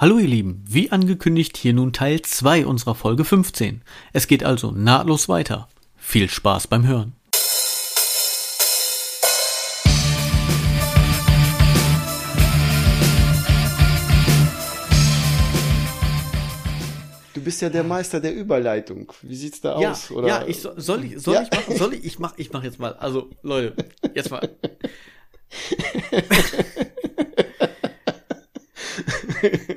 Hallo ihr Lieben, wie angekündigt hier nun Teil 2 unserer Folge 15. Es geht also nahtlos weiter. Viel Spaß beim Hören. Du bist ja der Meister der Überleitung. Wie sieht's da Ja, aus? Oder? ja, ich so- soll ich soll Ja. ich machen, soll ich ich mach ich mach jetzt mal. Also Leute, jetzt mal.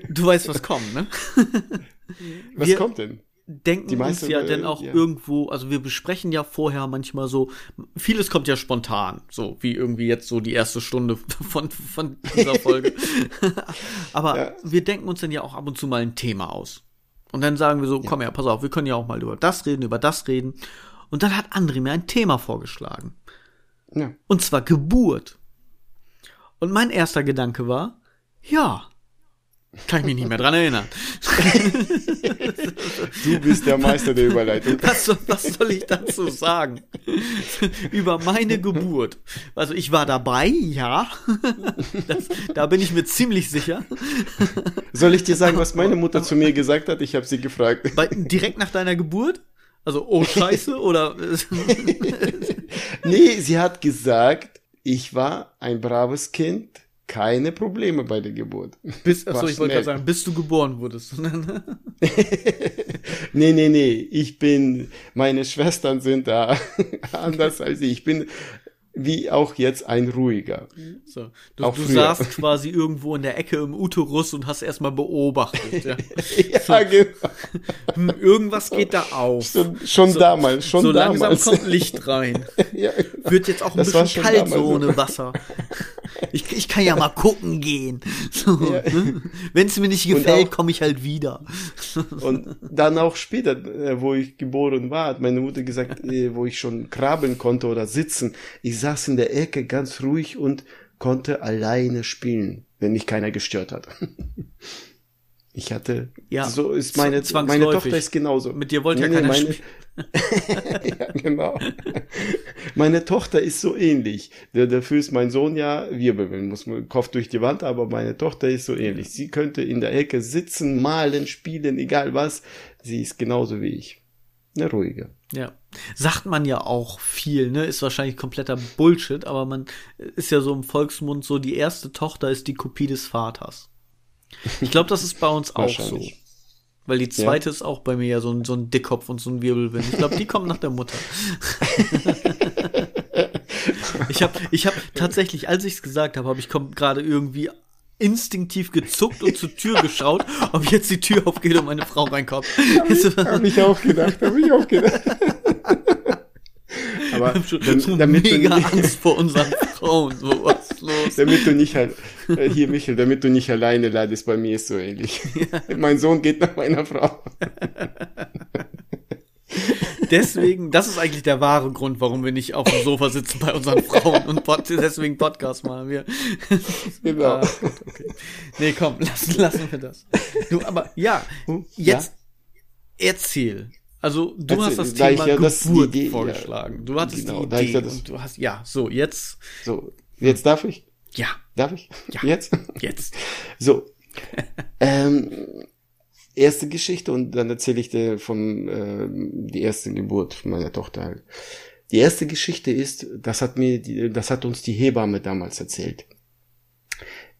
Du weißt, was kommt, ne? Was wir- kommt denn? denken uns ja äh, dann auch ja. irgendwo, also wir besprechen ja vorher manchmal so, vieles kommt ja spontan, so wie irgendwie jetzt so die erste Stunde von, von dieser Folge. Aber Ja. wir denken uns dann ja auch ab und zu mal ein Thema aus. Und dann sagen wir so, komm her, pass auf, wir können ja auch mal über das reden, über das reden. Und dann hat André mir ein Thema vorgeschlagen. Ja. Und zwar Geburt. Und mein erster Gedanke war, ja, kann ich mich nicht mehr dran erinnern. Du bist der Meister der Überleitung. Was soll, was soll ich dazu sagen? Über meine Geburt. Also ich war dabei, ja. Das, da bin ich mir ziemlich sicher. Soll ich dir sagen, was meine Mutter zu mir gesagt hat? Ich habe sie gefragt. Bei, direkt nach deiner Geburt? Also, oh Scheiße, oder Nee, sie hat gesagt, ich war ein braves Kind, keine Probleme bei der Geburt. bis, achso, ich wollte gerade sagen, bis du geboren wurdest. Nee, nee, nee, ich bin, meine Schwestern sind da anders als ich. Ich bin wie auch jetzt ein ruhiger. So, du, du saßt quasi irgendwo in der Ecke im Uterus und hast erstmal beobachtet. Ja. Ja, genau. Hm, Irgendwas geht da auf. Schon, schon damals, schon so langsam damals. kommt Licht rein. ja. Wird jetzt auch ein Das bisschen kalt so so. ohne Wasser. Ich, ich kann ja mal gucken gehen. So, Ja. ne? Wenn es mir nicht gefällt, komme ich halt wieder. Und dann auch später, äh, wo ich geboren war, hat meine Mutter gesagt, äh, wo ich schon krabbeln konnte oder sitzen. Ich saß in der Ecke ganz ruhig und konnte alleine spielen, wenn mich keiner gestört hat. Ich hatte, Ja, so ist meine, meine. Tochter ist genauso. Mit dir wollte ja Nee, nee, keiner meine, ja, genau. Meine Tochter ist so ähnlich. Dafür ist mein Sohn ja Wirbelwind, muss man Kopf durch die Wand, aber meine Tochter ist so ähnlich. Sie könnte in der Ecke sitzen, malen, spielen, egal was. Sie ist genauso wie ich. Eine ruhige. Ja. Sagt man ja auch viel, ne? Ist wahrscheinlich kompletter Bullshit, aber man ist ja so im Volksmund so, die erste Tochter ist die Kopie des Vaters. Ich glaube, das ist bei uns auch so. Weil die zweite ist auch bei mir ja so ein, so ein Dickkopf und so ein Wirbelwind. Ich glaube, die kommt nach der Mutter. ich habe ich hab tatsächlich, als ich es gesagt habe, habe ich gerade irgendwie instinktiv gezuckt und zur Tür geschaut, ob jetzt die Tür aufgeht und meine Frau reinkommt. Habe ich auch gedacht, habe ich auch gedacht. Aber so damit, du, mega nicht- Angst vor unseren Frauen. So, was ist los? damit du nicht halt, äh, hier Michael, damit du nicht alleine leidest, bei mir ist so ähnlich. Mein Sohn geht nach meiner Frau. Deswegen, das ist eigentlich der wahre Grund, warum wir nicht auf dem Sofa sitzen bei unseren Frauen und pod deswegen Podcast machen wir. Genau. Ah, gut, okay. Nee, komm, lassen, lassen wir das. Du, aber ja, Hm? jetzt erzähl. Also du Erzähl, hast das Thema ja Geburt Idee- vorgeschlagen. Du hattest Genau, die Idee ja das- und du hast ja so jetzt So, jetzt darf ich? ja Darf ich? Ja. Jetzt? jetzt So. ähm, erste Geschichte und dann erzähle ich dir von ähm, die erste Geburt meiner Tochter halt. Die erste Geschichte ist, das hat mir, die, das hat uns die Hebamme damals erzählt.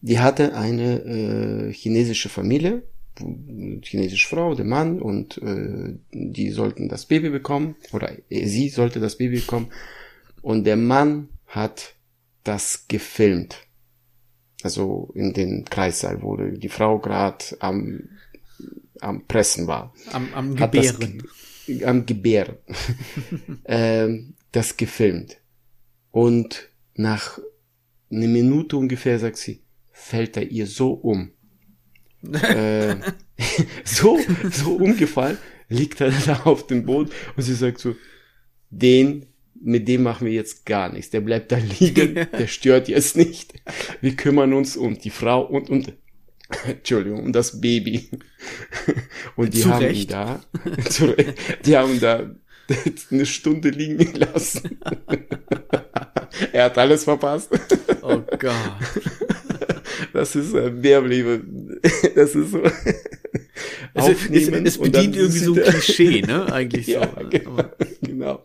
Die hatte eine äh, chinesische Familie, chinesische Frau, der Mann und äh, die sollten das Baby bekommen oder äh, sie sollte das Baby bekommen und der Mann hat das gefilmt also in den Kreissaal, wo die Frau gerade am, am Pressen war. am, am das Gebären. ge- am Gebären. ähm, das gefilmt. Und nach einer Minute ungefähr sagt sie, fällt er ihr so um. Äh, so, so umgefallen, liegt er da auf dem Boden und sie sagt so, den, mit dem machen wir jetzt gar nichts. Der bleibt da liegen, der stört jetzt nicht. Wir kümmern uns um die Frau und, und, Entschuldigung, um das Baby. Und die Zu haben da, zu Recht, die haben da eine Stunde liegen lassen. er hat alles verpasst. Oh Gott. Das ist äh, Bärbliebe. das ist so. Es, es, es bedient irgendwie so ein Klischee, ne? Eigentlich ja, so. Genau, genau.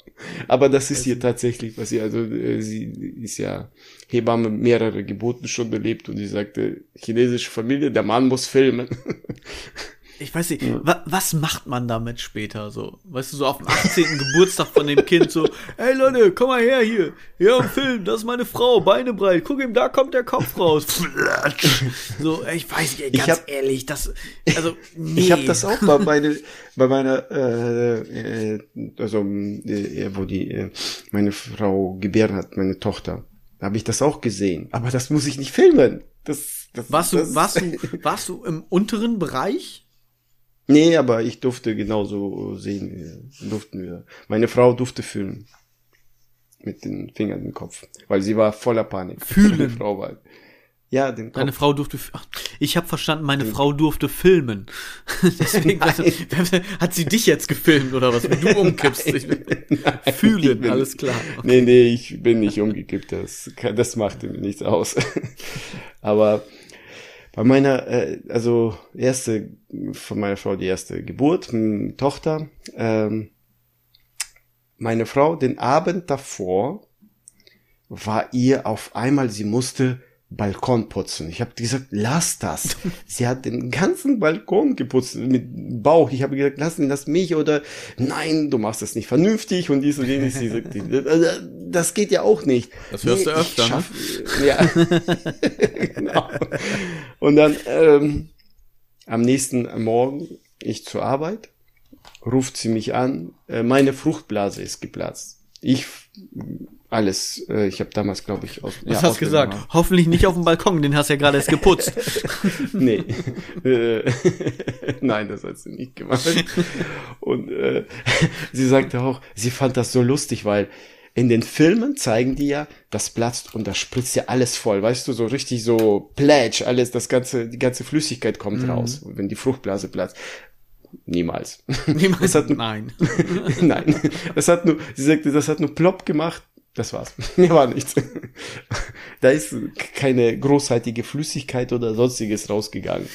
Aber das ist hier tatsächlich passiert. Also äh, sie ist ja Hebamme mehrere Geburten schon erlebt und sie sagte, chinesische Familie, der Mann muss filmen. Ich weiß nicht, ja. wa was macht man damit später so? Weißt du, so auf dem 18. Geburtstag von dem Kind so, ey Leute, komm mal her hier. Hier am Film, das ist meine Frau, Beine breit. Guck ihm, da kommt der Kopf raus. so, ich weiß nicht, ganz hab, ehrlich, das, also, nee. Ich habe das auch bei, meine, bei meiner, äh, äh, also, äh, wo die, äh, meine Frau gebärt hat, meine Tochter. Da habe ich das auch gesehen. Aber das muss ich nicht filmen. Das, das, warst, das, du, warst, du, warst du im unteren Bereich? Nee, aber ich durfte genauso sehen, durften wir. Meine Frau durfte filmen. Mit den Fingern im Kopf. Weil sie war voller Panik. Fühlen. Meine Frau war. Ja, den Kopf. Deine Frau durfte. Ach, ich habe verstanden, meine den Frau durfte filmen. Deswegen also, hat sie dich jetzt gefilmt oder was? Wenn du umkippst. Ich, Nein, fühlen, ich alles klar. Okay. Nee, nee, ich bin nicht umgekippt. Das, das machte mir nichts aus. Aber bei meiner, äh, also erste, von meiner Frau die erste Geburt, Tochter, ähm, meine Frau den Abend davor war ihr auf einmal, sie musste Balkon putzen. Ich habe gesagt, lass das. Sie hat den ganzen Balkon geputzt mit Bauch. Ich habe gesagt, lass, lass mich oder nein, du machst das nicht vernünftig und dies und jenes. Sie sagt, das geht ja auch nicht. Das hörst nee, du öfter, ne? schaff, ne? Ja. genau. Und dann ähm, am nächsten Morgen ich zur Arbeit, ruft sie mich an, äh, meine Fruchtblase ist geplatzt. Ich alles. Äh, ich habe damals, glaube ich, aus. Was ja, hast gesagt? Gemacht. Hoffentlich nicht auf dem Balkon, den hast du ja gerade erst geputzt. nee. Nein, das hat sie nicht gemacht. Und äh, sie sagte auch, sie fand das so lustig, weil in den Filmen zeigen die ja, das platzt und da spritzt ja alles voll, weißt du, so richtig so plätsch, alles, das ganze, die ganze Flüssigkeit kommt mhm. raus, wenn die Fruchtblase platzt. Niemals. Niemals. Das hat nur, nein. nein. Das hat nur, sie sagte, das hat nur plopp gemacht das war's. Mir war nichts. da ist keine großartige Flüssigkeit oder sonstiges rausgegangen.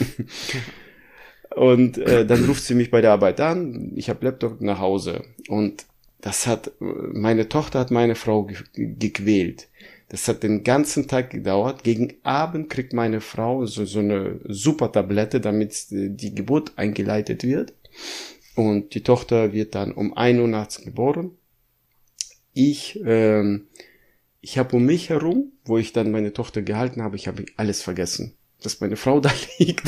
Und äh, dann ruft sie mich bei der Arbeit an. Ich habe Laptop nach Hause. Und das hat, meine Tochter hat meine Frau ge gequält. Das hat den ganzen Tag gedauert. Gegen Abend kriegt meine Frau so, so eine super Tablette, damit die Geburt eingeleitet wird. Und die Tochter wird dann um ein Uhr nachts geboren ich, ähm, ich habe um mich herum, wo ich dann meine Tochter gehalten habe, ich habe alles vergessen. Dass meine Frau da liegt,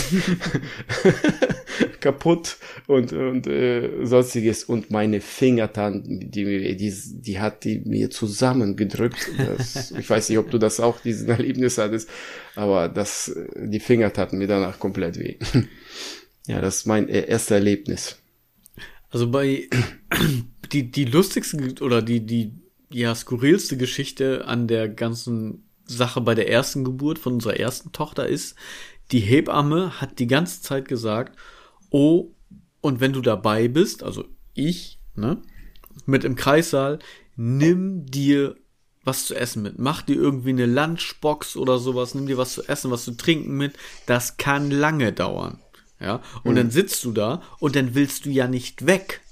kaputt und, und äh, sonstiges. Und meine Fingertan, die, die, die hat die mir zusammengedrückt. Das, ich weiß nicht, ob du das auch, diesen Erlebnis hattest, aber das, die Finger taten mir danach komplett weh. ja, das ist mein äh, erstes Erlebnis. Also bei die, die lustigste oder die, die ja skurrilste Geschichte an der ganzen Sache bei der ersten Geburt von unserer ersten Tochter ist, die Hebamme hat die ganze Zeit gesagt, oh, und wenn du dabei bist, also ich, ne, mit im Kreissaal, nimm dir was zu essen mit. Mach dir irgendwie eine Lunchbox oder sowas, nimm dir was zu essen, was zu trinken mit. Das kann lange dauern. Ja, und mhm. dann sitzt du da und dann willst du ja nicht weg.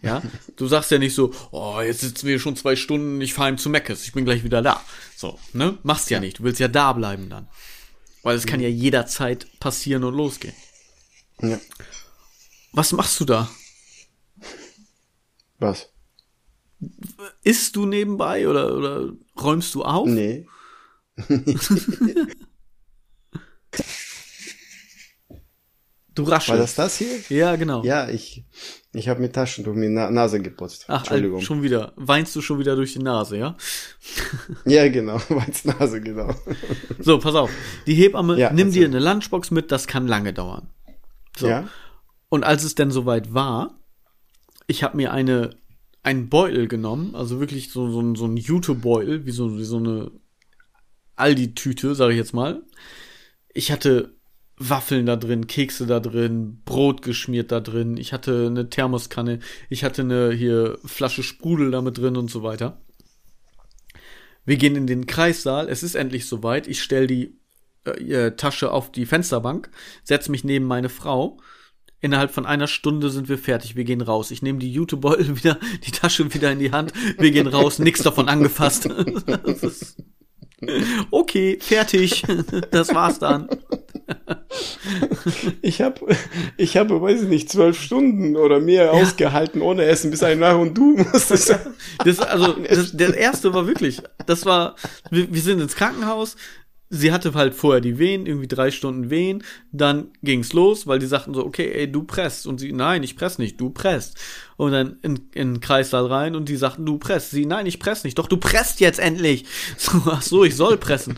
Ja, du sagst ja nicht so, oh, jetzt sitzen wir schon zwei Stunden, ich fahre ihm zu Meckes, ich bin gleich wieder da. So, ne? Machst ja, ja nicht, du willst ja da bleiben dann. Weil es mhm. kann ja jederzeit passieren und losgehen. Ja. Was machst du da? Was? Isst du nebenbei oder, oder räumst du auf? Nee. du raschelst. War das das hier? Ja, genau. Ja, ich, ich habe mit Taschentuch mir Na Nase geputzt. Ach, Entschuldigung. schon wieder. Weinst du schon wieder durch die Nase, ja? ja, genau. Weinst Nase, genau. so, pass auf. Die Hebamme, ja, nimm also. dir eine Lunchbox mit, das kann lange dauern. So. Ja. Und als es denn soweit war, ich habe mir eine einen Beutel genommen, also wirklich so, so, so ein Jute-Beutel, wie so, wie so eine Aldi-Tüte, sage ich jetzt mal. Ich hatte Waffeln da drin, Kekse da drin, Brot geschmiert da drin. Ich hatte eine Thermoskanne, ich hatte eine hier Flasche Sprudel da mit drin und so weiter. Wir gehen in den Kreissaal, es ist endlich soweit. Ich stell die äh, Tasche auf die Fensterbank, setze mich neben meine Frau. Innerhalb von einer Stunde sind wir fertig. Wir gehen raus. Ich nehme die Jutebeutel wieder, die Tasche wieder in die Hand. Wir gehen raus. Nichts davon angefasst. okay, fertig. Das war's dann. Ich habe, ich habe, weiß ich nicht, zwölf Stunden oder mehr ja. ausgehalten ohne Essen bis ein nach und du musstest. Das, also, das, der erste war wirklich, das war, wir, wir sind ins Krankenhaus, sie hatte halt vorher die Wehen, irgendwie drei Stunden Wehen, dann ging's los, weil die sagten so, okay, ey, du presst. Und sie, nein, ich press nicht, du presst. Und dann in, in den Kreissaal rein und die sagten, du presst. Sie, nein, ich press nicht. Doch, du presst jetzt endlich. So, ach so, ich soll pressen.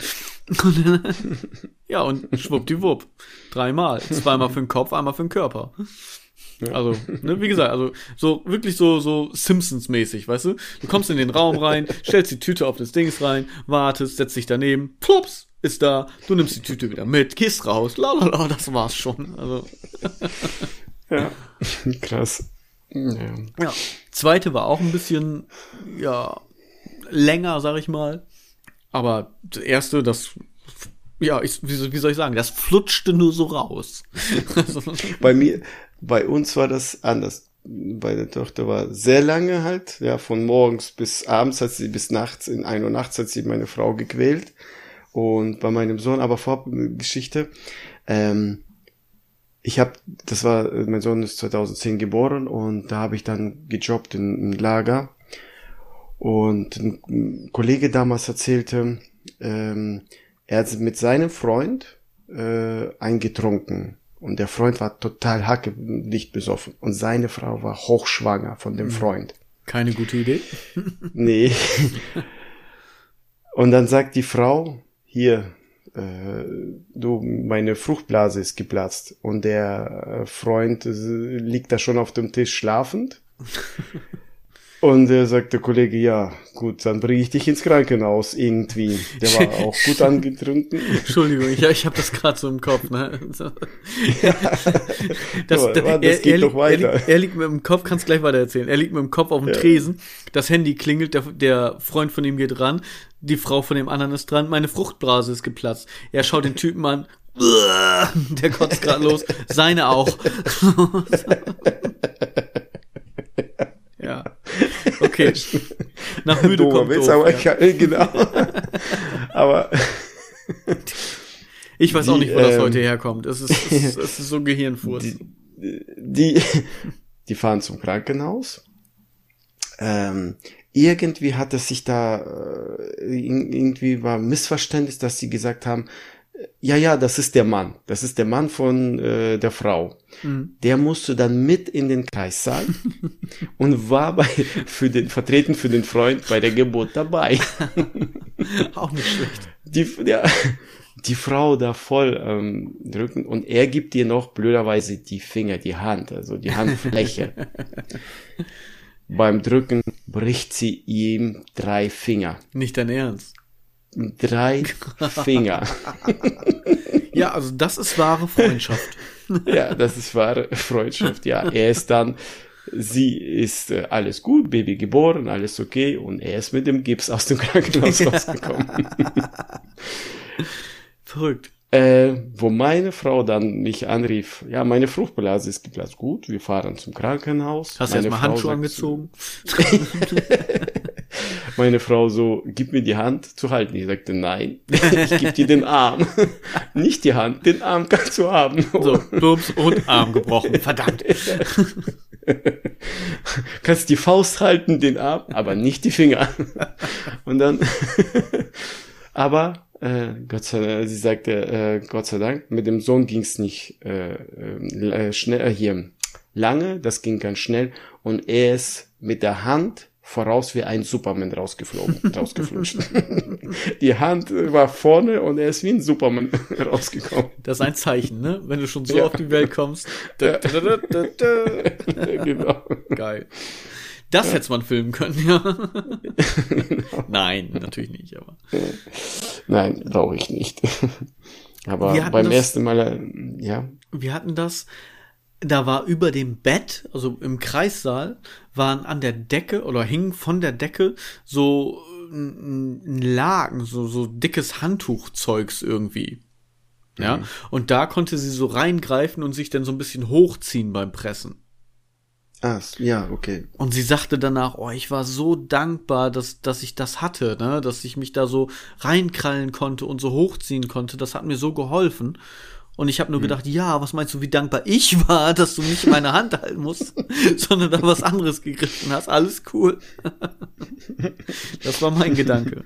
Ja, und schwuppdiwupp. Dreimal. Zweimal für den Kopf, einmal für den Körper. Also, ne, wie gesagt, also so wirklich so so Simpsons-mäßig, weißt du? Du kommst in den Raum rein, stellst die Tüte auf das Dings rein, wartest, setzt dich daneben, plups, ist da, du nimmst die Tüte wieder mit, gehst raus, lalala, das war's schon. Also. ja, krass. Ja. ja. Zweite war auch ein bisschen, ja, länger, sag ich mal. Aber das erste, das, ja, ich, wie, wie soll ich sagen, das flutschte nur so raus. bei mir, bei uns war das anders. Bei der Tochter war sehr lange halt, ja, von morgens bis abends hat sie, bis nachts, in ein Uhr nachts hat sie meine Frau gequält. Und bei meinem Sohn, aber Vorgeschichte, ähm, ich habe, das war, mein Sohn ist 2010 geboren und da habe ich dann gejobbt in, im Lager. Und ein Kollege damals erzählte, ähm, er hat mit seinem Freund äh, eingetrunken. Und der Freund war total hacke, nicht besoffen. Und seine Frau war hochschwanger von dem hm. Freund. Keine gute Idee. nee. Und dann sagt die Frau, hier, äh, du, meine Fruchtblase ist geplatzt und der äh, Freund äh, liegt da schon auf dem Tisch schlafend. Und er sagt der Kollege, ja, gut, dann bringe ich dich ins Krankenhaus irgendwie. Der war auch gut angetrunken. Entschuldigung, ich, ich habe das gerade so im Kopf. Ne? So. Ja. Das, das, das er, geht er, doch weiter. Er, er, liegt mit dem Kopf, kannst gleich weiter erzählen. Er liegt mit dem Kopf auf dem ja. Tresen, das Handy klingelt, der, der Freund von ihm geht ran, die Frau von dem anderen ist dran, meine Fruchtblase ist geplatzt. Er schaut den Typen an, der kotzt gerade los, seine auch. ja. Okay. Nach müde kommt Witz, doof, aber ja. ich, genau. aber ich weiß die, auch nicht, wo das ähm, heute herkommt. Es ist, es ist, es ist so Gehirnfurz. Die, die, die fahren zum Krankenhaus. Ähm, irgendwie hat es sich da, äh, irgendwie war Missverständnis, dass sie gesagt haben, ja, ja, das ist der Mann. Das ist der Mann von äh, der Frau. Mhm. Der musste dann mit in den Kreissaal und war bei, für den, vertreten für den Freund bei der Geburt dabei. Auch nicht schlecht. Die, ja, die Frau da voll ähm, drücken und er gibt ihr noch blöderweise die Finger, die Hand, also die Handfläche. Beim Drücken bricht sie ihm drei Finger. Nicht dein Ernst drei Finger. ja, also das ist wahre Freundschaft. ja, das ist wahre Freundschaft. Ja, er ist dann, sie ist äh, alles gut, Baby geboren, alles okay und er ist mit dem Gips aus dem Krankenhaus rausgekommen. Verrückt. Äh, wo meine Frau dann mich anrief, ja, meine Fruchtblase ist geplatzt. Gut, wir fahren zum Krankenhaus. Hast du erstmal Handschuhe angezogen? meine Frau so, gib mir die Hand zu halten. Ich sagte, nein, ich gebe dir den Arm. Nicht die Hand, den Arm kannst du haben. So, Bums und Arm gebrochen, verdammt. kannst die Faust halten, den Arm, aber nicht die Finger. Und dann, aber äh, Gott sei Dank, sie sagte, äh, Gott sei Dank, mit dem Sohn ging es nicht äh, äh, schnell äh, hier lange, das ging ganz schnell und er ist mit der Hand voraus wie ein Superman rausgeflogen, rausgeflutscht. Die Hand war vorne und er ist wie ein Superman rausgekommen. Das ist ein Zeichen, ne? Wenn du schon so ja. auf die Welt kommst. Da, da, da, genau. Geil. Das ja. hätte man filmen können, ja. genau. Nein, natürlich nicht, aber. Nein, brauche ich nicht. aber beim das, ersten Mal, äh, ja. Wir hatten das, da war über dem Bett, also im Kreissaal, waren an der Decke oder hingen von der Decke so ein Lagen, so, so dickes Handtuchzeugs irgendwie. Ja. Mhm. Und da konnte sie so reingreifen und sich dann so ein bisschen hochziehen beim Pressen. Ah, ja, okay. Und sie sagte danach, oh, ich war so dankbar, dass, dass ich das hatte, ne, dass ich mich da so reinkrallen konnte und so hochziehen konnte. Das hat mir so geholfen. Und ich habe nur hm. gedacht, ja, was meinst du, wie dankbar ich war, dass du nicht meine Hand halten musst, sondern da was anderes gegriffen hast. Alles cool. das war mein Gedanke.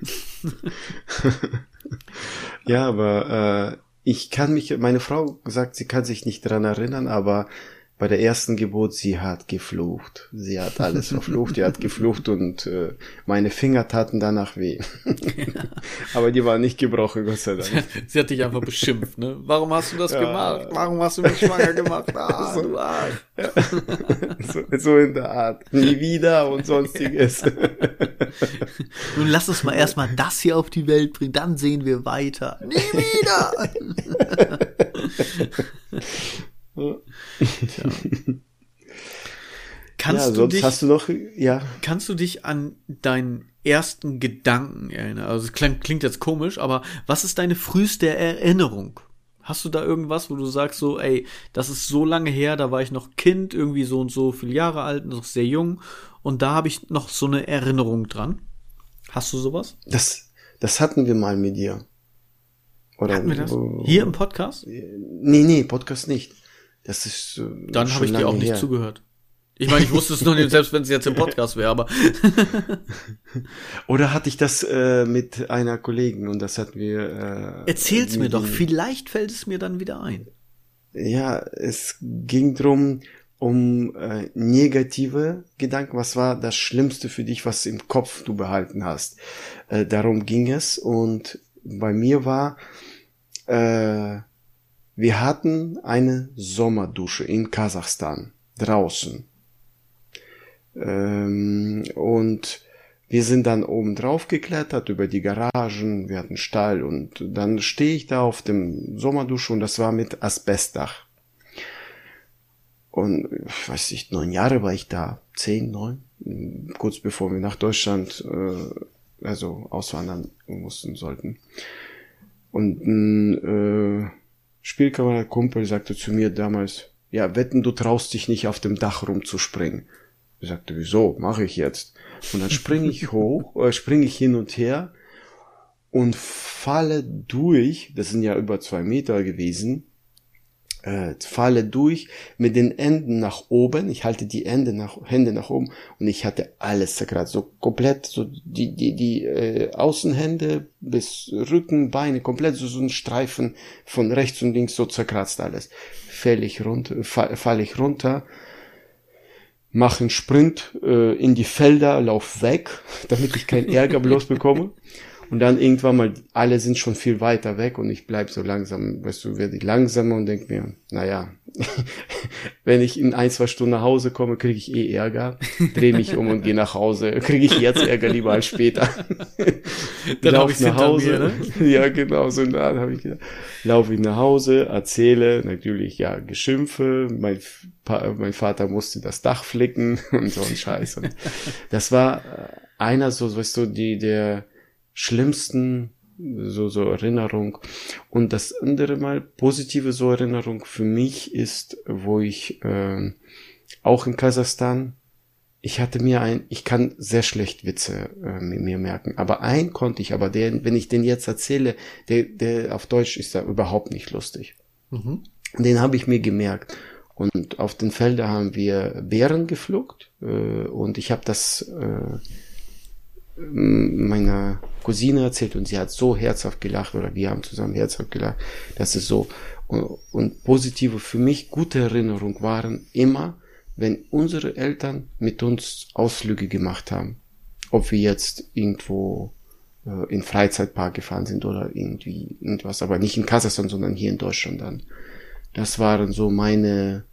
ja, aber äh, ich kann mich, meine Frau sagt, sie kann sich nicht dran erinnern, aber bei der ersten Geburt, sie hat geflucht. Sie hat alles verflucht, sie hat geflucht und äh, meine Finger taten danach weh. Aber die waren nicht gebrochen, Gott sei Dank. Sie hat dich einfach beschimpft, ne? Warum hast du das ja. gemacht? Warum hast du mich schwanger gemacht? Ah, so, du Arsch. Ja. So, so, in der Art. Nie wieder und sonstiges. Nun lass uns mal erstmal das hier auf die Welt bringen, dann sehen wir weiter. Nie wieder! Tja. Kannst ja, du dich, hast du noch, ja. Kannst du dich an deinen ersten Gedanken erinnern? Also es klingt, klingt jetzt komisch, aber was ist deine früheste Erinnerung? Hast du da irgendwas, wo du sagst so, ey, das ist so lange her, da war ich noch Kind, irgendwie so und so viele Jahre alt, noch sehr jung und da habe ich noch so eine Erinnerung dran. Hast du sowas? Das, das hatten wir mal mit dir. Oder hatten wir das? Hier im Podcast? Nee, nee, Podcast nicht. Das ist. Äh, Dann habe ich dir auch nicht her. zugehört. Ich meine, ich wusste es noch nicht, selbst wenn es jetzt im Podcast wäre, aber. Oder hatte ich das äh, mit einer Kollegin und das hatten wir. Äh, Erzähl's mir doch, vielleicht fällt es mir dann wieder ein. Ja, es ging drum um äh, negative Gedanken. Was war das Schlimmste für dich, was im Kopf du behalten hast? Äh, darum ging es und bei mir war äh, wir hatten eine Sommerdusche in Kasachstan draußen. Ähm, und wir sind dann oben drauf geklettert über die Garagen, wir hatten Stall und dann stehe ich da auf dem Sommerdusche und das war mit Asbestdach. Und ich weiß nicht, neun Jahre war ich da, zehn, neun, kurz bevor wir nach Deutschland, äh, also auswandern mussten sollten. Und äh, Spielkamerad Kumpel sagte zu mir damals, ja, wetten, du traust dich nicht auf dem Dach rumzuspringen. Ich sagte, wieso? Mache ich jetzt. Und dann springe ich hoch, äh, springe ich hin und her und falle durch, das sind ja über zwei Meter gewesen, äh, falle durch mit den Enden nach oben. Ich halte die Ende nach, Hände nach oben und ich hatte alles zerkratzt. So komplett, so die, die, die äh, Außenhände bis Rücken, Beine, komplett so, so ein Streifen von rechts und links so zerkratzt alles. Fäll ich runter, fall, fall ich runter, mache einen Sprint äh, in die Felder, lauf weg, damit ich keinen Ärger bloß bekomme. Und dann irgendwann mal, alle sind schon viel weiter weg und ich bleib so langsam, weißt du, werde ich langsamer und denk mir, naja, wenn ich in ein, zwei Stunden nach Hause komme, kriege ich eh Ärger, drehe mich um und gehe nach Hause. Kriege ich jetzt Ärger lieber als später. dann habe ich nach Hause. Mir, ne? Ja, genau, so dann habe ich gedacht. Laufe ich nach Hause, erzähle, natürlich, ja, Geschimpfe, mein, mein Vater musste das Dach flicken und so ein Scheiß. Und das war äh, einer so, weißt du, die, der, schlimmsten so, so Erinnerung. Und das andere Mal positive so Erinnerung für mich ist, wo ich äh, auch in Kasachstan, ich hatte mir ein, ich kann sehr schlecht Witze äh, mir merken, aber ein konnte ich, aber der, wenn ich den jetzt erzähle, der, der auf Deutsch ist da überhaupt nicht lustig. Mhm. Den habe ich mir gemerkt. Und auf den Feldern haben wir Bären gepflückt äh, und ich habe das äh, meiner Cousine erzählt und sie hat so herzhaft gelacht oder wir haben zusammen herzhaft gelacht. Das ist so. Und, und positive für mich gute Erinnerungen waren immer, wenn unsere Eltern mit uns Ausflüge gemacht haben. Ob wir jetzt irgendwo äh, in Freizeitpark gefahren sind oder irgendwie irgendwas, aber nicht in Kasachstan, sondern hier in Deutschland dann. Das waren so meine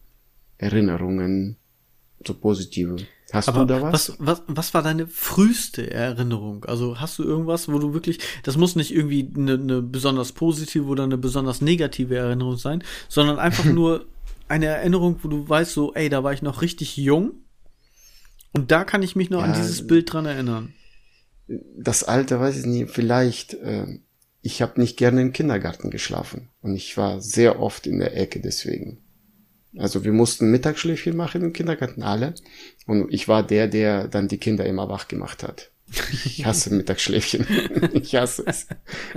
Erinnerungen, so positive. Hast Aber du da was? was? Was, was war deine früheste Erinnerung? Also hast du irgendwas, wo du wirklich, das muss nicht irgendwie eine, eine besonders positive oder eine besonders negative Erinnerung sein, sondern einfach nur eine Erinnerung, wo du weißt, so, ey, da war ich noch richtig jung und da kann ich mich noch ja, an dieses Bild dran erinnern. Das Alter weiß ich nicht, vielleicht, äh, ich habe nicht gerne im Kindergarten geschlafen und ich war sehr oft in der Ecke deswegen. Also wir mussten Mittagsschläfchen machen im Kindergarten alle und ich war der, der dann die Kinder immer wach gemacht hat. Ich hasse Mittagsschläfchen. Ich hasse es.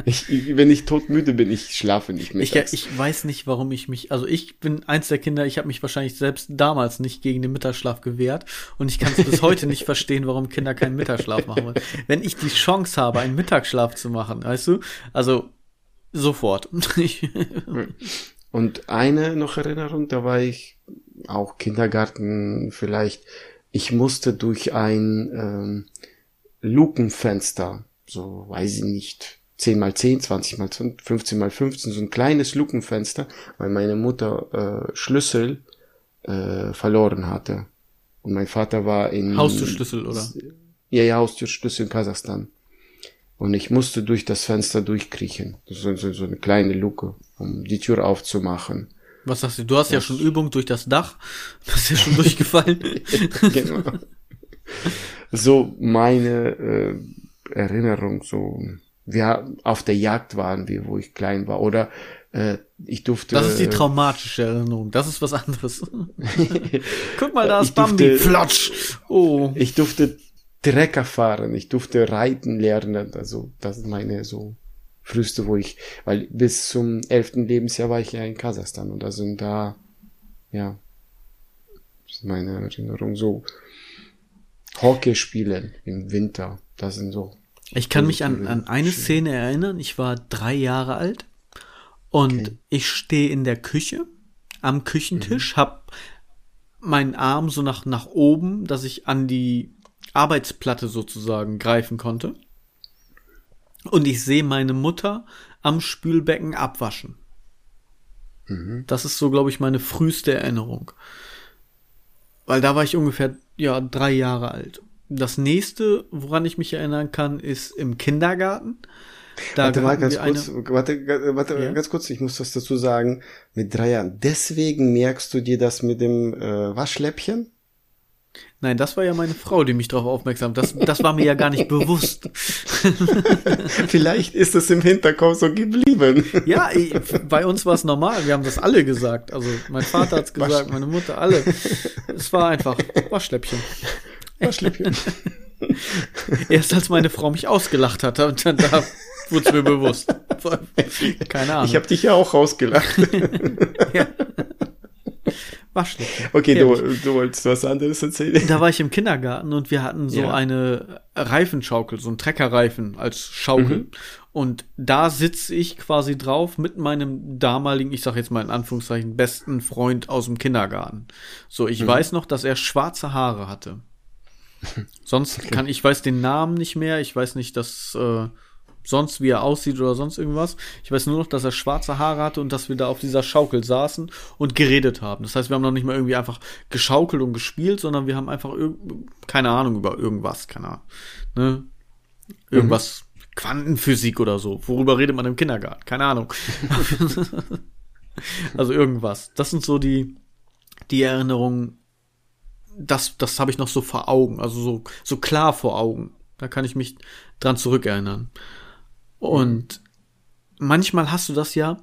Ich, ich, wenn ich todmüde bin, ich schlafe nicht mittags. Ich, ich weiß nicht, warum ich mich, also ich bin eins der Kinder, ich habe mich wahrscheinlich selbst damals nicht gegen den Mittagsschlaf gewehrt und ich kann es bis heute nicht verstehen, warum Kinder keinen Mittagsschlaf machen wollen. Wenn ich die Chance habe, einen Mittagsschlaf zu machen, weißt du, also sofort. und eine noch Erinnerung, da war ich auch Kindergarten vielleicht, ich musste durch ein ähm, Lukenfenster, so weiß ich nicht, 10 mal 10, 20 mal 15 mal 15, so ein kleines Lukenfenster, weil meine Mutter äh, Schlüssel äh, verloren hatte. Und mein Vater war in... Haustürschlüssel, oder? Ja, ja, Haustürschlüssel in Kasachstan. Und ich musste durch das Fenster durchkriechen. Das ist so, so eine kleine Luke, um die Tür aufzumachen. Was sagst du? Du hast das ja schon Übung durch das Dach. Du bist ja schon durchgefallen. genau so meine äh, Erinnerung, so wir auf der Jagd waren wir, wo ich klein war, oder äh, ich durfte. Das ist die traumatische Erinnerung. Das ist was anderes. Guck mal, da ist Bambi. Flotsch. Oh. Ich durfte Trecker fahren. Ich durfte reiten lernen. Also das ist meine so früheste, wo ich, weil bis zum elften Lebensjahr war ich ja in Kasachstan und da sind da, ja, das ist meine Erinnerung so Hockey spielen im Winter. Das sind so. Ich kann mich an, an eine Szene erinnern. Ich war drei Jahre alt und okay. ich stehe in der Küche am Küchentisch, mhm. hab meinen Arm so nach, nach oben, dass ich an die Arbeitsplatte sozusagen greifen konnte. Und ich sehe meine Mutter am Spülbecken abwaschen. Mhm. Das ist so, glaube ich, meine früheste Erinnerung. Weil da war ich ungefähr ja, drei Jahre alt. Das nächste, woran ich mich erinnern kann, ist im Kindergarten. Da warte mal ganz kurz, eine... warte, warte ja? ganz kurz, ich muss das dazu sagen, mit drei Jahren. Deswegen merkst du dir das mit dem äh, Waschläppchen? Nein, das war ja meine Frau, die mich darauf aufmerksam. Das, das war mir ja gar nicht bewusst. Vielleicht ist es im Hinterkopf so geblieben. Ja, ich, bei uns war es normal. Wir haben das alle gesagt. Also mein Vater hat's gesagt, meine Mutter, alle. Es war einfach Waschläppchen. Waschläppchen. Erst als meine Frau mich ausgelacht hat, dann da wurde es mir bewusst. Keine Ahnung. Ich habe dich ja auch ausgelacht. ja. Waschläppchen. Okay, du, du wolltest was anderes erzählen. Da war ich im Kindergarten und wir hatten so ja. eine Reifenschaukel, so ein Treckerreifen als Schaukel. Mhm. Und da sitze ich quasi drauf mit meinem damaligen, ich sag jetzt mal in Anführungszeichen, besten Freund aus dem Kindergarten. So, ich mhm. weiß noch, dass er schwarze Haare hatte. Sonst okay. kann ich weiß den Namen nicht mehr. Ich weiß nicht, dass äh, sonst, wie er aussieht oder sonst irgendwas. Ich weiß nur noch, dass er schwarze Haare hatte und dass wir da auf dieser Schaukel saßen und geredet haben. Das heißt, wir haben noch nicht mal irgendwie einfach geschaukelt und gespielt, sondern wir haben einfach keine Ahnung über irgendwas, keine Ahnung. Ne? Irgendwas, mhm. Quantenphysik oder so. Worüber redet man im Kindergarten? Keine Ahnung. also irgendwas. Das sind so die, die Erinnerungen, das, das habe ich noch so vor Augen, also so, so klar vor Augen. Da kann ich mich dran zurückerinnern. Und manchmal hast du das ja,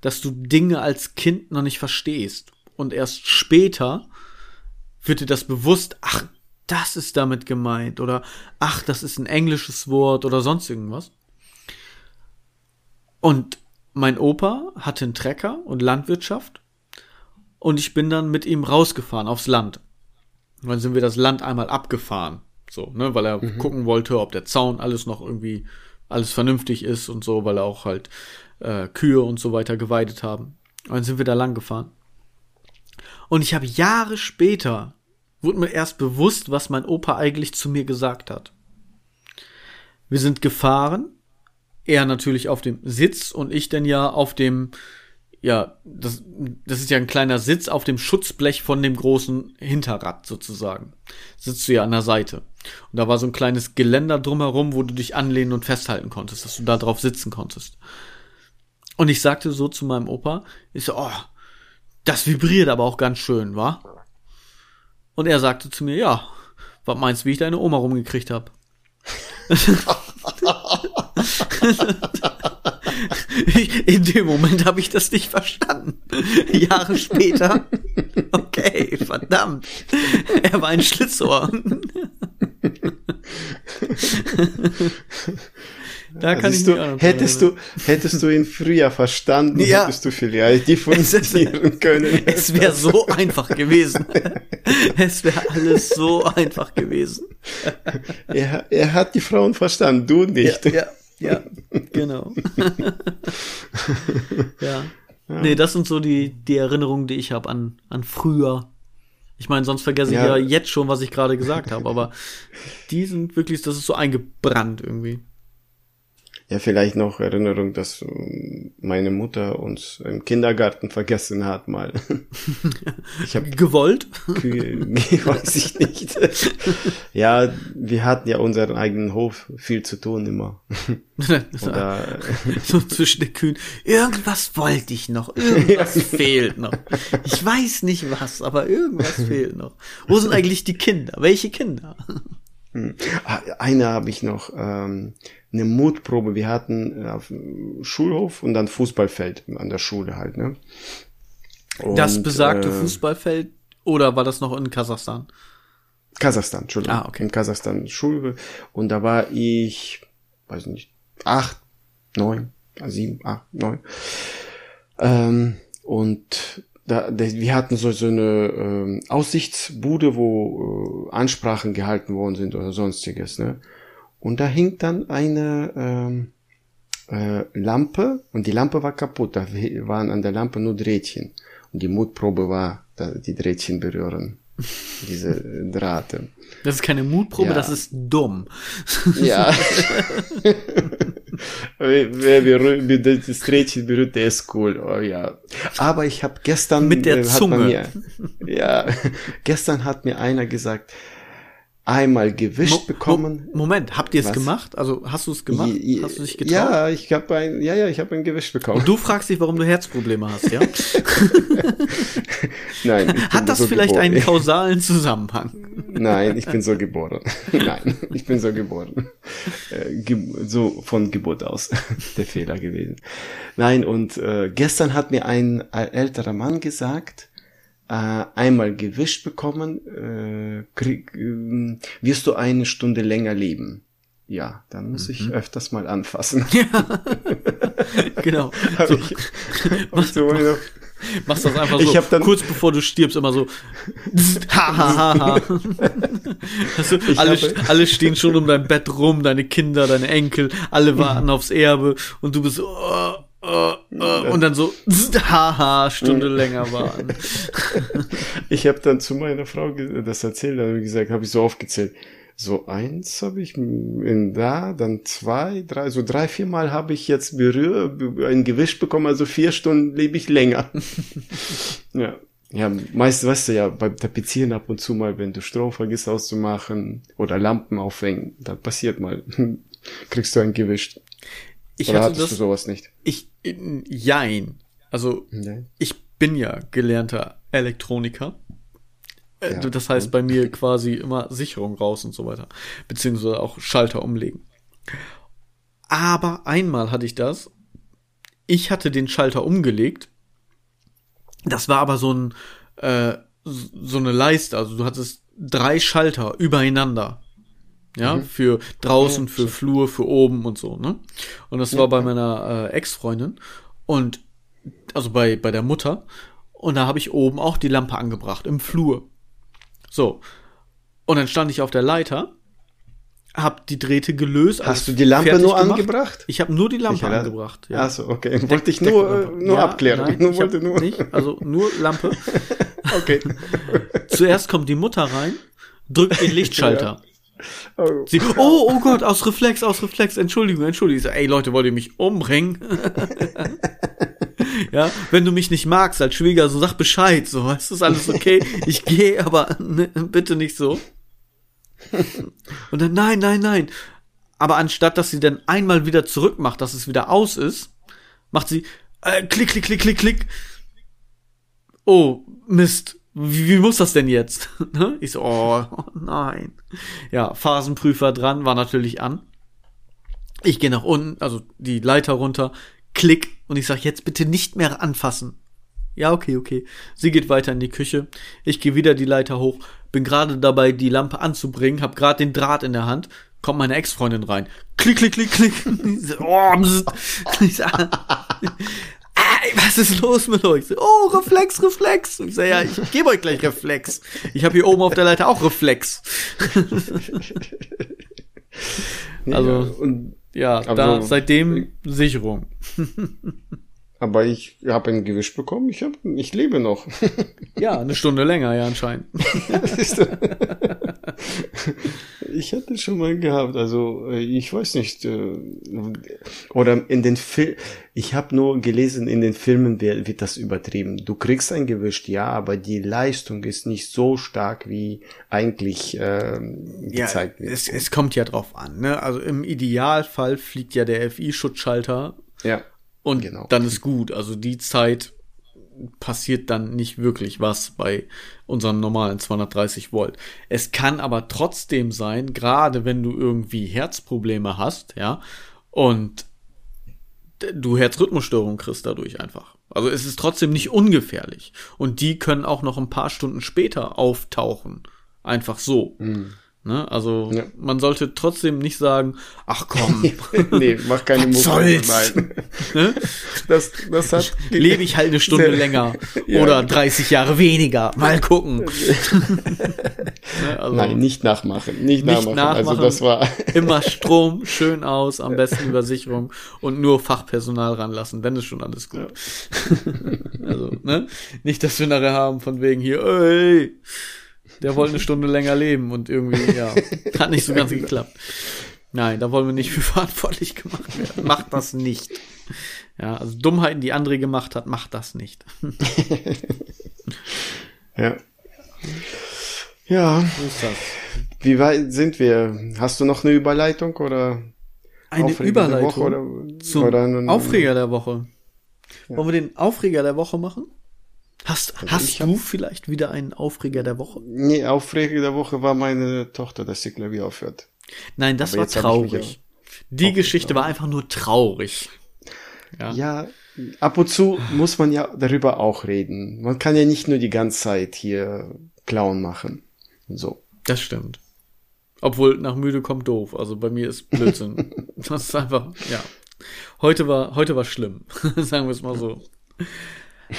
dass du Dinge als Kind noch nicht verstehst. Und erst später wird dir das bewusst, ach, das ist damit gemeint. Oder ach, das ist ein englisches Wort oder sonst irgendwas. Und mein Opa hatte einen Trecker und Landwirtschaft. Und ich bin dann mit ihm rausgefahren aufs Land. Und dann sind wir das Land einmal abgefahren. So, ne, weil er mhm. gucken wollte, ob der Zaun alles noch irgendwie alles vernünftig ist und so, weil auch halt äh, Kühe und so weiter geweidet haben. Und dann sind wir da lang gefahren. Und ich habe Jahre später, wurde mir erst bewusst, was mein Opa eigentlich zu mir gesagt hat. Wir sind gefahren, er natürlich auf dem Sitz und ich denn ja auf dem, ja, das, das ist ja ein kleiner Sitz auf dem Schutzblech von dem großen Hinterrad sozusagen. Sitzt du ja an der Seite. Und da war so ein kleines Geländer drumherum, wo du dich anlehnen und festhalten konntest, dass du da drauf sitzen konntest. Und ich sagte so zu meinem Opa, ich so, oh, das vibriert aber auch ganz schön, wa? Und er sagte zu mir, ja, was meinst du, wie ich deine Oma rumgekriegt hab? In dem Moment habe ich das nicht verstanden. Jahre später. Okay, verdammt. Er war ein Schlitzohr. Da kann Siehst ich du, hättest du, hättest du ihn früher verstanden, ja. hättest du vielleicht differenzieren können. Es wäre so einfach gewesen. es wäre alles so einfach gewesen. er, er hat die Frauen verstanden, du nicht. Ja, ja, ja genau. ja. ja. Nee, das sind so die, die Erinnerungen, die ich habe an, an früher. Ich meine, sonst vergesse ja. ich ja jetzt schon, was ich gerade gesagt habe, aber die sind wirklich, das ist so eingebrannt irgendwie ja vielleicht noch Erinnerung, dass ähm, meine Mutter uns im Kindergarten vergessen hat mal. ich habe gewollt? weiß ich nicht. ja, wir hatten ja unseren eigenen Hof viel zu tun immer. Oder, so zwischen den Kühen. Irgendwas wollte ich noch. Irgendwas fehlt noch. Ich weiß nicht was, aber irgendwas fehlt noch. Wo sind eigentlich die Kinder? Welche Kinder? Hm. Ah, eine habe ich noch. Ähm, eine Mutprobe. Wir hatten auf dem Schulhof und dann Fußballfeld an der Schule halt, ne? Und, das besagte äh, Fußballfeld oder war das noch in Kasachstan? Kasachstan, Entschuldigung. Ah, okay. In Kasachstan Schule. Und da war ich, weiß nicht, acht, neun, sieben, acht, neun. Ähm, und da, wir hatten so, so eine ähm, Aussichtsbude, wo äh, Ansprachen gehalten worden sind oder sonstiges, ne? Und da hing dann eine ähm, äh, Lampe und die Lampe war kaputt. Da waren an der Lampe nur Drähtchen. Und die Mutprobe war, da die Drähtchen berühren. Diese Drahte. Das ist keine Mutprobe, ja. das ist dumm. Ja. Wer berührt, das Drähtchen berührt, der ist cool. Oh ja. Aber ich habe gestern mit der Zunge. Mir, ja, gestern hat mir einer gesagt, einmal gewischt Mo bekommen. Moment, habt ihr es gemacht? Also hast du es gemacht? Je, hast du dich getraut? Ja, ich habe ein, ja, ja, ich habe ein gewischt bekommen. Und du fragst dich, warum du Herzprobleme hast, ja? Nein. Hat das so vielleicht geboren. einen kausalen Zusammenhang? Nein, ich bin so geboren. Nein, ich bin so geboren. Äh, so von Geburt aus der Fehler gewesen. Nein, und äh, gestern hat mir ein älterer Mann gesagt, äh, einmal gewischt bekommen, äh, krieg, äh, wirst du eine Stunde länger leben. Ja, dann muss mhm. ich öfters mal anfassen. Ja, genau. so, ich, machst, so mach, machst das einfach so, dann, kurz bevor du stirbst, immer so, ha, ha, ha, ha. Also, alle, habe, alle stehen schon um dein Bett rum, deine Kinder, deine Enkel, alle warten aufs Erbe und du bist so, oh, Uh, uh, und dann so, haha, Stunde länger waren. ich habe dann zu meiner Frau das erzählt, dann habe ich gesagt, habe ich so aufgezählt. So eins habe ich in da, dann zwei, drei, so drei, vier Mal habe ich jetzt berührt, ein Gewicht bekommen, also vier Stunden lebe ich länger. ja. Ja, meist weißt du ja, beim Tapezieren ab und zu mal, wenn du Strom vergisst auszumachen oder Lampen aufhängen, dann passiert mal, kriegst du ein Gewicht. Ich Oder hatte das, du sowas nicht? Ich, jein. Also, Nein. ich bin ja gelernter Elektroniker. Äh, ja. Das heißt bei mir quasi immer Sicherung raus und so weiter. Beziehungsweise auch Schalter umlegen. Aber einmal hatte ich das. Ich hatte den Schalter umgelegt. Das war aber so ein, äh, so eine Leiste. Also du hattest drei Schalter übereinander. Ja, mhm. für draußen, für Flur, für oben und so, ne? Und das war bei meiner äh, Ex-Freundin und also bei, bei der Mutter. Und da habe ich oben auch die Lampe angebracht, im Flur. So. Und dann stand ich auf der Leiter, hab die Drähte gelöst. Hast du die Lampe nur gemacht. angebracht? Ich habe nur die Lampe ich angebracht. Ja. Achso, okay. Wollte ich nur, äh, nur ja, abklären. Nein, nur wollte nur. Nicht, also nur Lampe. okay. Zuerst kommt die Mutter rein, drückt den Lichtschalter. Ja. Oh. Sie, oh, oh Gott, aus Reflex, aus Reflex, Entschuldigung, Entschuldigung. So, ey Leute, wollt ihr mich umbringen? ja, wenn du mich nicht magst als Schwieger, so sag Bescheid, so, ist das alles okay? Ich gehe, aber ne, bitte nicht so. Und dann, nein, nein, nein. Aber anstatt, dass sie dann einmal wieder zurück macht, dass es wieder aus ist, macht sie, äh, klick, klick, klick, klick, klick. Oh, Mist wie, wie muss das denn jetzt? Ne? ich so, oh, oh nein. Ja, Phasenprüfer dran, war natürlich an. Ich gehe nach unten, also die Leiter runter, Klick. Und ich sag, jetzt bitte nicht mehr anfassen. Ja, okay, okay. Sie geht weiter in die Küche. Ich gehe wieder die Leiter hoch. Bin gerade dabei, die Lampe anzubringen. Hab gerade den Draht in der Hand. Kommt meine Ex-Freundin rein. Klick, klick, klick, klick. oh, was ist los mit euch? Oh, Reflex, Reflex. Ich sage, ja, ich gebe euch gleich Reflex. Ich habe hier oben auf der Leiter auch Reflex. also, ja, und, ja, also, da seitdem Sicherung. Aber ich habe ein Gewisch bekommen, ich, hab, ich lebe noch. ja, eine Stunde länger, ja, anscheinend. ich hatte schon mal gehabt, also äh, ich weiß nicht, äh, oder in den Film, ich habe nur gelesen, in den Filmen wird das übertrieben. Du kriegst ein Gewicht, ja, aber die Leistung ist nicht so stark, wie eigentlich äh, gezeigt ja, wird. Es, es kommt ja drauf an, ne? Also im Idealfall fliegt ja der FI-Schutzschalter. Ja und genau. dann ist gut. Also die Zeit passiert dann nicht wirklich was bei unseren normalen 230 Volt. Es kann aber trotzdem sein, gerade wenn du irgendwie Herzprobleme hast, ja, und du Herzrhythmusstörungen kriegst dadurch einfach. Also es ist trotzdem nicht ungefährlich. Und die können auch noch ein paar Stunden später auftauchen. Einfach so. Mhm. Ne? Also ja. man sollte trotzdem nicht sagen, ach komm, nee, mach keine? Nein. ne? das, das hat lebe ich halt eine Stunde länger ja. oder 30 Jahre weniger. Mal gucken. ne? also, Nein, nicht nachmachen, nicht, nicht nachmachen. nachmachen. Also das war immer Strom schön aus, am besten Übersicherung und nur Fachpersonal ranlassen, dann ist schon alles gut. Ja. also ne, nicht, dass wir nachher haben von wegen hier, ey der wollte eine Stunde länger leben und irgendwie, ja, hat nicht so ganz geklappt. Nein, da wollen wir nicht für verantwortlich gemacht werden. Macht das nicht. Ja, also Dummheiten, die André gemacht hat, macht das nicht. ja. Ja. So ist das. Wie weit sind wir? Hast du noch eine Überleitung oder? Eine Aufreger Überleitung oder, zum oder eine, Aufreger der Woche. Ja. Wollen wir den Aufreger der Woche machen? Hast, also hast du hab, vielleicht wieder einen Aufreger der Woche? Nee, Aufreger der Woche war meine Tochter, dass sie Klavier aufhört. Nein, das Aber war traurig. Die Geschichte war einfach nur traurig. Ja. ja, ab und zu muss man ja darüber auch reden. Man kann ja nicht nur die ganze Zeit hier Clown machen. So. Das stimmt. Obwohl nach müde kommt doof. Also bei mir ist Blödsinn. das ist einfach, ja. Heute war, heute war schlimm. Sagen wir es mal so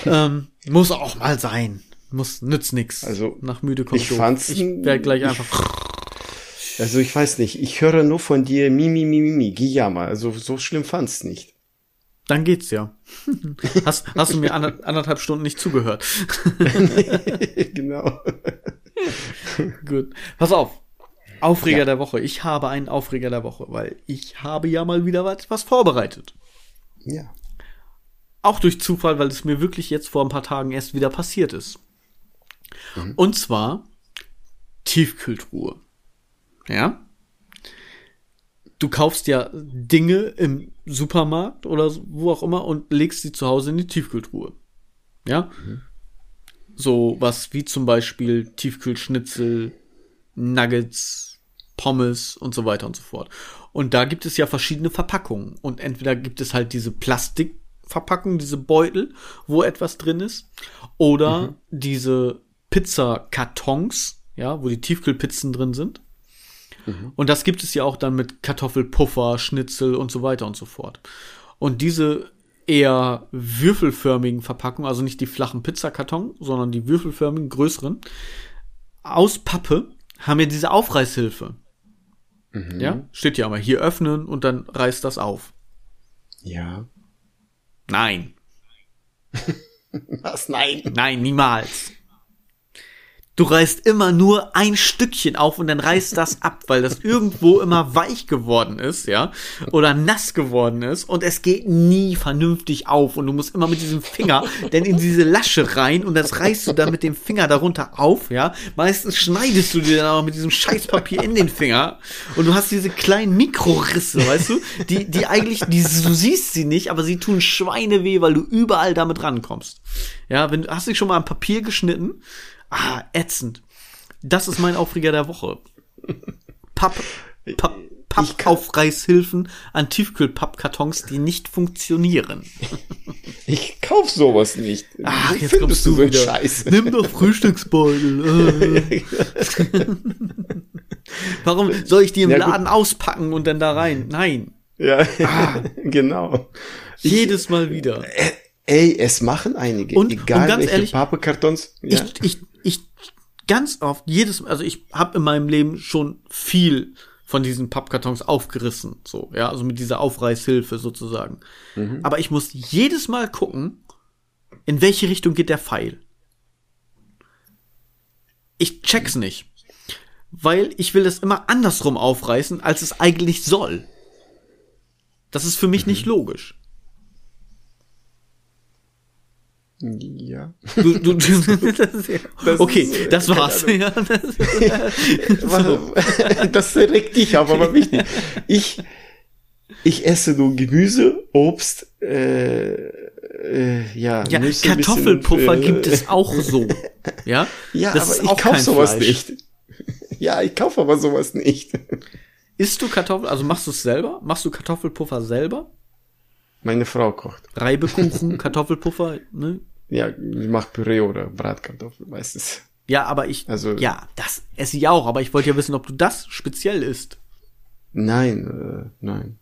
ähm, muss auch mal sein. Muss, nützt nix. Also, nach müde kommt ich doof. fand's, ich werde gleich einfach. also ich weiß nicht, ich höre nur von dir Mimi, Mimi, Mimi, Giyama. Also so schlimm fand's nicht. Dann geht's ja. Hast, hast du mir anderthalb Stunden nicht zugehört? genau. Gut. Pass auf. Aufreger ja. der Woche. Ich habe einen Aufreger der Woche, weil ich habe ja mal wieder was, was vorbereitet. Ja. Auch durch Zufall, weil es mir wirklich jetzt vor ein paar Tagen erst wieder passiert ist. Mhm. Und zwar Tiefkühltruhe. Ja? Du kaufst ja Dinge im Supermarkt oder wo auch immer und legst sie zu Hause in die Tiefkühltruhe. Ja? Mhm. So was wie zum Beispiel Tiefkühlschnitzel, Nuggets, Pommes und so weiter und so fort. Und da gibt es ja verschiedene Verpackungen. Und entweder gibt es halt diese Plastik Verpackung, diese Beutel, wo etwas drin ist. Oder mhm. diese Pizzakartons, ja, wo die Tiefkühlpizzen drin sind. Mhm. Und das gibt es ja auch dann mit Kartoffelpuffer, Schnitzel und so weiter und so fort. Und diese eher würfelförmigen Verpackungen, also nicht die flachen Pizzakarton, sondern die würfelförmigen, größeren, aus Pappe, haben ja diese Aufreißhilfe. Mhm. Ja, steht ja mal hier öffnen und dann reißt das auf. Ja. Nein. Was? Nein. Nein, niemals. Du reißt immer nur ein Stückchen auf und dann reißt das ab, weil das irgendwo immer weich geworden ist, ja, oder nass geworden ist und es geht nie vernünftig auf und du musst immer mit diesem Finger denn in diese Lasche rein und das reißt du dann mit dem Finger darunter auf, ja. Meistens schneidest du dir dann auch mit diesem Scheißpapier in den Finger und du hast diese kleinen Mikrorisse, weißt du, die, die eigentlich, die, du siehst sie nicht, aber sie tun Schweine weh, weil du überall damit rankommst. Ja, wenn, hast du dich schon mal ein Papier geschnitten? Ah, ätzend. Das ist mein Aufreger der Woche. Papp, Papp, Pappaufreißhilfen an Tiefkühlpappkartons, die nicht funktionieren. Ich kauf sowas nicht. Ach, jetzt findest du so wieder. Scheiß? Nimm doch Frühstücksbeutel. Äh. Warum soll ich die im Ja, gut. Laden auspacken und dann da rein? Nein. ja, Ah. genau. Jedes Mal wieder. Ey, es machen einige. Und- egal und ganz welche ehrlich, Pappkartons. Ja. Ich, ich, ich ganz oft, jedes, also ich habe in meinem Leben schon viel von diesen Pappkartons aufgerissen, so, ja, also mit dieser Aufreißhilfe sozusagen. Aber ich muss jedes Mal gucken, in welche Richtung geht der Pfeil. Ich check's nicht. Weil ich will es immer andersrum aufreißen, als es eigentlich soll. Das ist für mich nicht logisch. Ja. Du, du, du, das ja, Das okay, ist, das war's. Ja, das, das regt dich auf, aber wichtig. Ich, ich esse nur Gemüse, Obst, äh, äh, ja, ja, Nüsse, ein bisschen, Kartoffelpuffer äh, gibt es auch so. Ja, Ja, das aber ich auch kauf kein sowas Fleisch. nicht. Ja, ich kaufe aber sowas nicht. Isst du Kartoffel, also machst du es selber? Machst du Kartoffelpuffer selber? Meine Frau kocht. Reibekuchen, Kartoffelpuffer, ne? Ja, ich mach Püree oder Bratkartoffel meistens. Ja, aber ich, Also- ja, das esse ich auch, aber ich wollte ja wissen, ob du das speziell isst. Nein, äh, nein.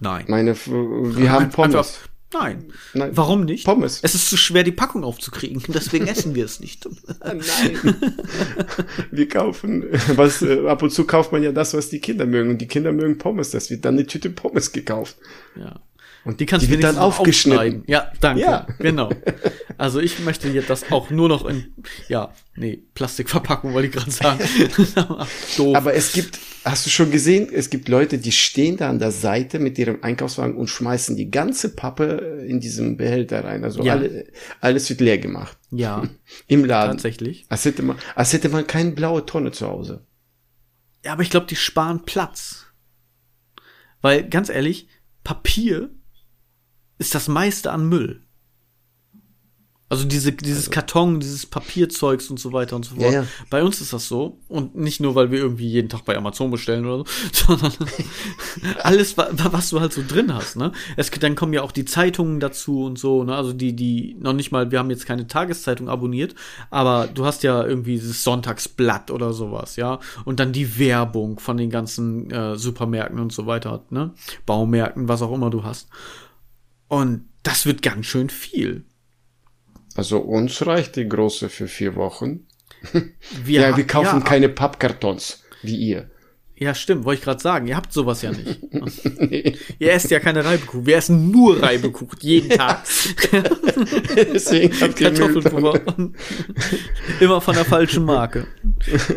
Nein. Meine, wir haben Einfach- Pommes. Nein. Nein. Warum nicht? Pommes. Es ist zu schwer, die Packung aufzukriegen, deswegen essen wir es nicht. Nein. wir kaufen, was, äh, ab und zu kauft man ja das, was die Kinder mögen. Und die Kinder mögen Pommes. Das wird dann eine Tüte Pommes gekauft. Ja. Und Die kannst die du dann aufgeschnitten. aufschneiden. Ja, danke. Ja. Genau. Also ich möchte jetzt das auch nur noch in, ja, nee, Plastikverpackung wollte ich gerade sagen. Aber es gibt, hast du schon gesehen, es gibt Leute, die stehen da an der Seite mit ihrem Einkaufswagen und schmeißen die ganze Pappe in diesem Behälter rein. Also Ja. alle, alles wird leer gemacht. ja, Im Laden. tatsächlich. Als hätte man, als hätte man keine blaue Tonne zu Hause. Ja, aber ich glaube, die sparen Platz. Weil, ganz ehrlich, Papier ist das meiste an Müll. Also diese, dieses Karton, dieses Papierzeugs und so weiter und so fort. Ja, ja. Bei uns ist das so. Und nicht nur, weil wir irgendwie jeden Tag bei Amazon bestellen oder so, sondern alles, wa- was du halt so drin hast, ne? Es, dann kommen ja auch die Zeitungen dazu und so, ne? Also die, die, noch nicht mal, wir haben jetzt keine Tageszeitung abonniert, aber du hast ja irgendwie dieses Sonntagsblatt oder sowas, ja? Und dann die Werbung von den ganzen äh, Supermärkten und so weiter, ne? Baumärkten, was auch immer du hast. Und das wird ganz schön viel. Also uns reicht die große für vier Wochen. Wir ja, wir kaufen ja, keine Pappkartons, wie ihr. Ja, stimmt, wollte ich gerade sagen. Ihr habt sowas ja nicht. ihr esst ja keine Reibekuchen. Wir essen nur Reibekuchen jeden Tag. Deswegen habt ihr. Kartoffelpuffer. Immer von der falschen Marke. Es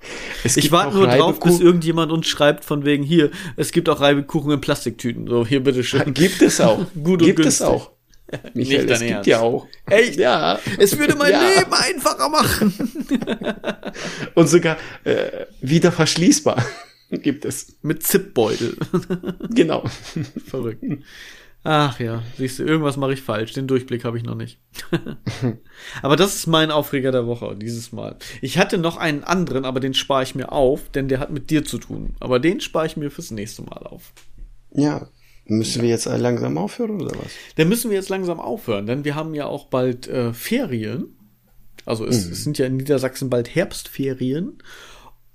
Ich warte nur drauf, bis irgendjemand uns schreibt von wegen hier, es gibt auch Reibekuchen in Plastiktüten. So, hier bitteschön. Gibt es auch. Gut und gibt es günstig. auch. Michael, Nicht es gibt Ernst. ja auch. Echt? Ja. Es würde mein Ja. Leben einfacher machen. Und sogar äh, wieder verschließbar gibt es. Mit Zipbeutel. Genau. Verrückt. Ach ja, siehst du, irgendwas mache ich falsch. Den Durchblick habe ich noch nicht. aber das ist mein Aufreger der Woche dieses Mal. Ich hatte noch einen anderen, aber den spare ich mir auf, denn der hat mit dir zu tun. Aber den spare ich mir fürs nächste Mal auf. Ja. Müssen wir jetzt langsam aufhören oder was? Dann müssen wir jetzt langsam aufhören, denn wir haben ja auch bald äh, Ferien. Also es, es sind ja in Niedersachsen bald Herbstferien.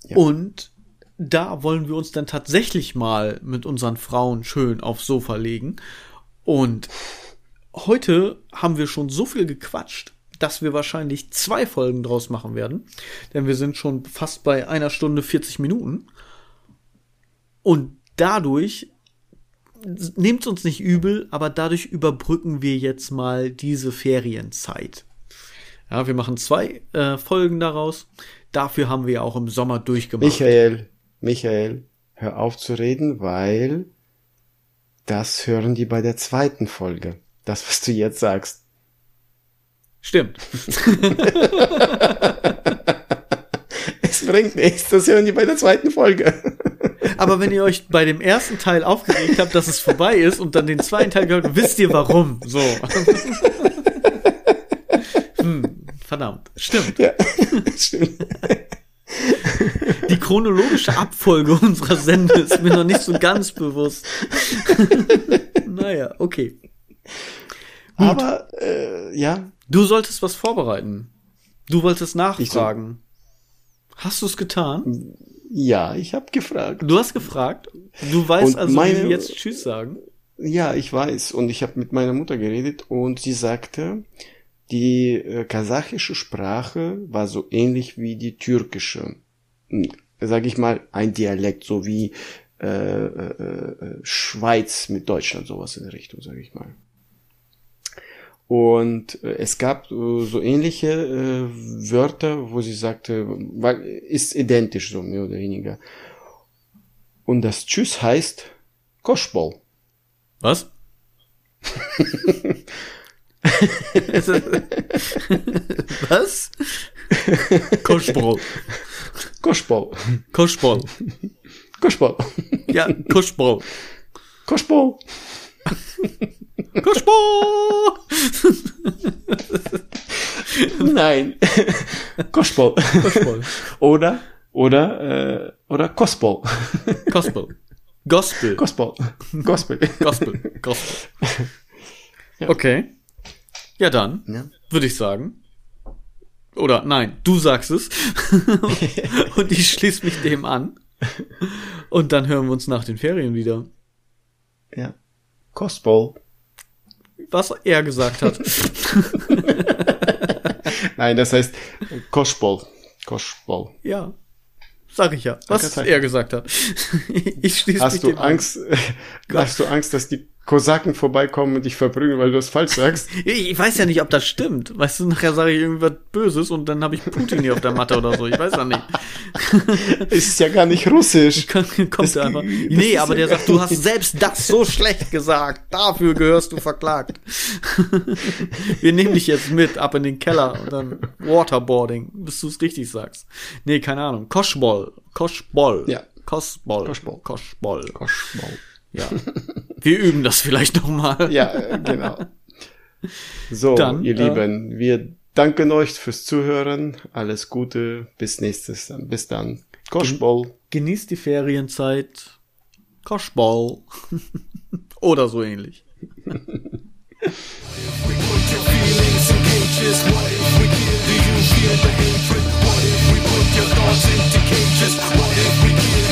Und da wollen wir uns dann tatsächlich mal mit unseren Frauen schön aufs Sofa legen. Und heute haben wir schon so viel gequatscht, dass wir wahrscheinlich zwei Folgen draus machen werden. Denn wir sind schon fast bei einer Stunde 40 Minuten. Und dadurch nehmt uns nicht übel, aber dadurch überbrücken wir jetzt mal diese Ferienzeit. Ja, wir machen zwei äh, Folgen daraus. Dafür haben wir auch im Sommer durchgemacht. Michael, Michael, hör auf zu reden, weil das hören die bei der zweiten Folge. Das, was du jetzt sagst. Stimmt. Es bringt nichts, das hören die bei der zweiten Folge. Aber wenn ihr euch bei dem ersten Teil aufgeregt habt, dass es vorbei ist und dann den zweiten Teil gehört, wisst ihr warum. So. hm, verdammt. Stimmt. Ja, stimmt. Die chronologische Abfolge unserer Sende ist mir noch nicht so ganz bewusst. naja, okay. Gut. Aber, äh, ja. Du solltest was vorbereiten. Du wolltest nachfragen. So. Hast du es getan? Ja, ich habe gefragt. Du hast gefragt? Du weißt und also, meine, wie wir jetzt Tschüss sagen? Ja, ich weiß. Und ich habe mit meiner Mutter geredet und sie sagte, die äh, kasachische Sprache war so ähnlich wie die türkische. Hm, sag ich mal, ein Dialekt, so wie äh, äh, äh, Schweiz mit Deutschland, sowas in der Richtung, sage ich mal. Und äh, es gab äh, so ähnliche äh, Wörter, wo sie sagte, weil ist identisch so mehr oder weniger. Und das Tschüss heißt Koschbol. Was? Was? Koschbol. Koschbol. Koschbol. Koschbol. Ja, Koschbol. Koschbol. Koschbol. Nein. Koschbol. Koschbol. Oder, oder, äh, oder Kospol. Kospol. Gospel. Gospel. Gospel. Gospel. Gospel. Ja. Okay. Ja, dann ja. würde ich sagen. Oder nein, du sagst es. und ich schließe mich dem an. Und dann hören wir uns nach den Ferien wieder. Ja. Gospel. Was er gesagt hat. nein, das heißt Koschbol. Koschbol. Ja. Sag ich ja, was er gesagt hat. ich schließe hast du Angst, Hast du Angst, dass die Kosaken vorbeikommen und dich verprügeln, weil du es falsch sagst? ich weiß ja nicht, ob das stimmt. Weißt du, nachher sage ich irgendwas Böses und dann habe ich Putin hier auf der Matte oder so. Ich weiß ja nicht. ist ja gar nicht russisch. Kommt das, einfach. Nee, aber der sagt, du hast selbst das so schlecht gesagt. Dafür gehörst du verklagt. Wir nehmen dich jetzt mit ab in den Keller und dann Waterboarding, bis du es richtig sagst. Nee, keine Ahnung. Koschbol. Koschbol. Ja. Koschbol. Koschbol. Koschbol. Koschbol. Ja. Wir üben das vielleicht nochmal. Ja, genau. So, dann, ihr äh, Lieben, wir danken euch fürs Zuhören. Alles Gute. Bis nächstes dann. Bis dann. Koschball. Genießt die Ferienzeit. Koschball. Oder so ähnlich. your thoughts into cages?